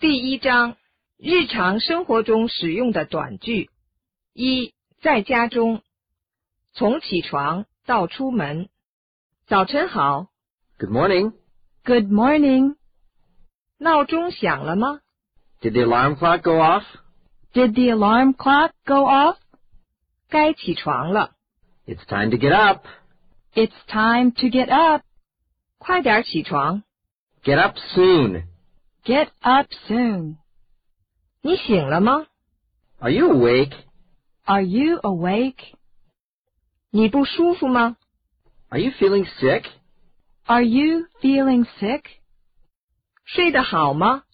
第一章日常生活中使用的短句：一，在家中，从起床到出门。早晨好。 Good morning. Good morning. 闹钟响了吗？ Did the alarm clock go off? Did the alarm clock go off? 该起床了， It's time to get up. It's time to get up. 快点起床。 Get up soon. Get up soon. 你醒了吗？ Are you awake? Are you awake? 你不舒服吗？ Are you feeling sick? Are you feeling sick? 睡得好吗？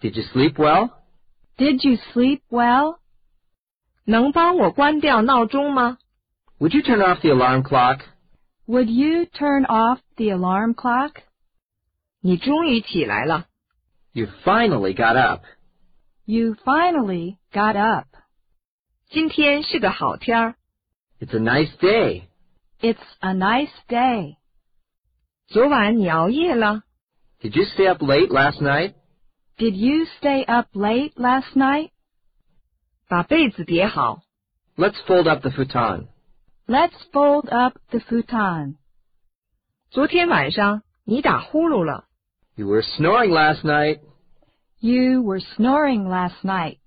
Did you sleep well? Did you sleep well? 能帮我关掉闹钟吗？ Would you turn off the alarm clock? Would you turn off the alarm clock? 你终于起来了。 You finally got up. You finally got up. 今天是个好天儿。 It's a nice day. It's a nice day. 昨晚你熬夜了？ Did you stay up late last night? Did you stay up late last night? 把被子叠好。 Let's fold up the futon. Let's fold up the futon. 昨天晚上你打呼噜了。 You were snoring last night. You were snoring last night.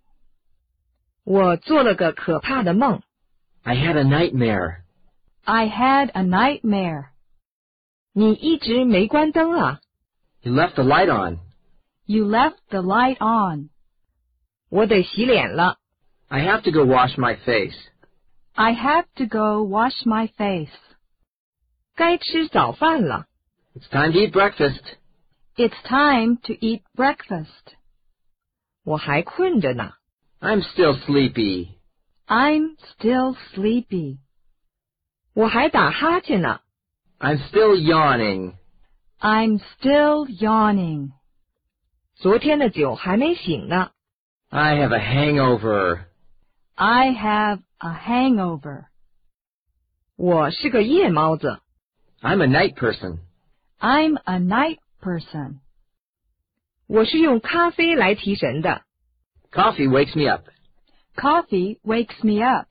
我做了个可怕的梦。 I had a nightmare. I had a nightmare. 你一直没关灯啊？ You left the light on. You left the light on. 我得洗脸了。 I have to go wash my face. I have to go wash my face. 该吃早饭了。 It's time to eat breakfast. It's time to eat breakfast. 我还困着呢。 I'm still sleepy. I'm still sleepy. 我还打哈欠呢。 I'm still yawning. I'm still yawning. 昨天的酒还没醒呢。 I have a hangover. I have a hangover. 我是个夜猫子。 I'm a night person. I'm a night person. 我是用咖啡来提神的。 Coffee wakes me up. Coffee wakes me up.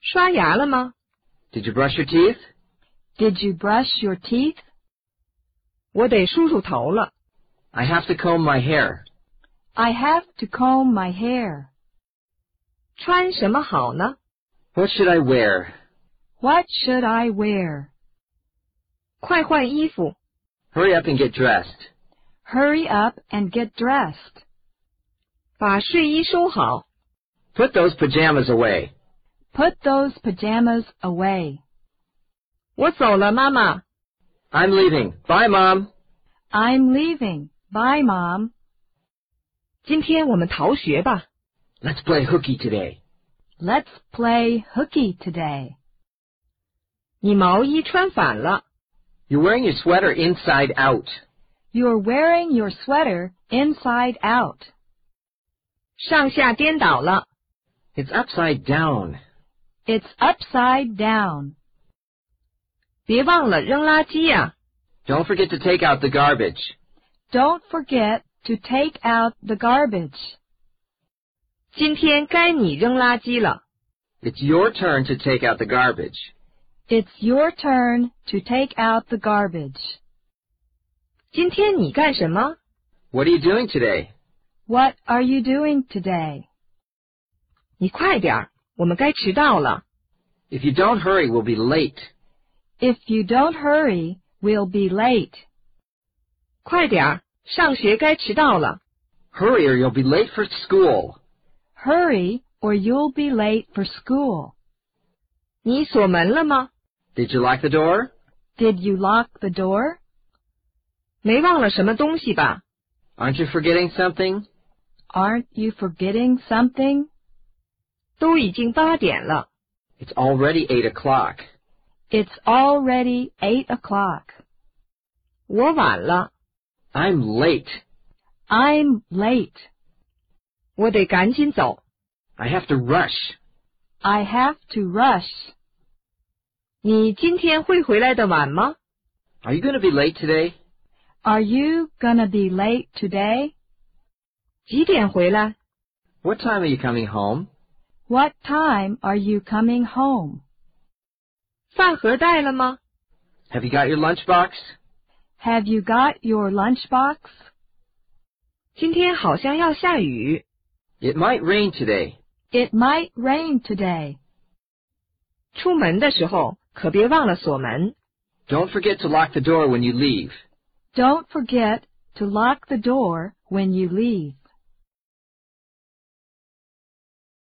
刷牙了吗？ Did you brush your teeth? Did you brush your teeth? 我得梳梳头了。 I have to comb my hair. I have to comb my hair. 穿什么好呢？ What should I wear? What should I wear? 快换衣服。 Hurry up and get dressed. Hurry up and get dressed. 把睡衣收好。 Put those pajamas away. Put those pajamas away. 我走了，妈妈。 I'm leaving. Bye, Mom. I'm leaving. Bye, Mom. 今天我们逃学吧。 Let's play hooky today. Let's play hooky today. 你毛衣穿反了。 You're wearing your sweater inside out. You're wearing your sweater inside out. 上下颠倒了。 It's upside down. It's upside down. 别忘了扔垃圾呀、 Don't forget to take out the garbage. Don't forget to take out the garbage. 今天该你扔垃圾了。 It's your turn to take out the garbage. It's your turn to take out the garbage. 今天你干什么？ What are you doing today? What are you doing today? 你快点儿，我们该迟到了。 If you don't hurry, we'll be late. If you don't hurry, we'll be late. 快点儿，上学该迟到了。 Hurry or you'll be late for school. Hurry or you'll be late for school. 你锁门了吗？ Did you lock the door? Did you lock the door? 没忘了什么东西吧？ Aren't you forgetting something? Aren't you forgetting something? 都已经八点了。 It's already eight o'clock. It's already eight o'clock. 我晚了， I'm late. I'm late. 我得赶紧走。 I have to rush. I have to rush. 你今天会回来的晚吗？ Are you going to be late today? Are you gonna be late today? 几点回来？ What time are you coming home? What time are you coming home? 饭盒带了吗？ Have you got your lunchbox? Have you got your lunchbox? 今天好像要下雨。 It might rain today. It might rain today. 出门的时候可别忘了锁门。 Don't forget to lock the door when you leave. Don't forget to lock the door when you leave.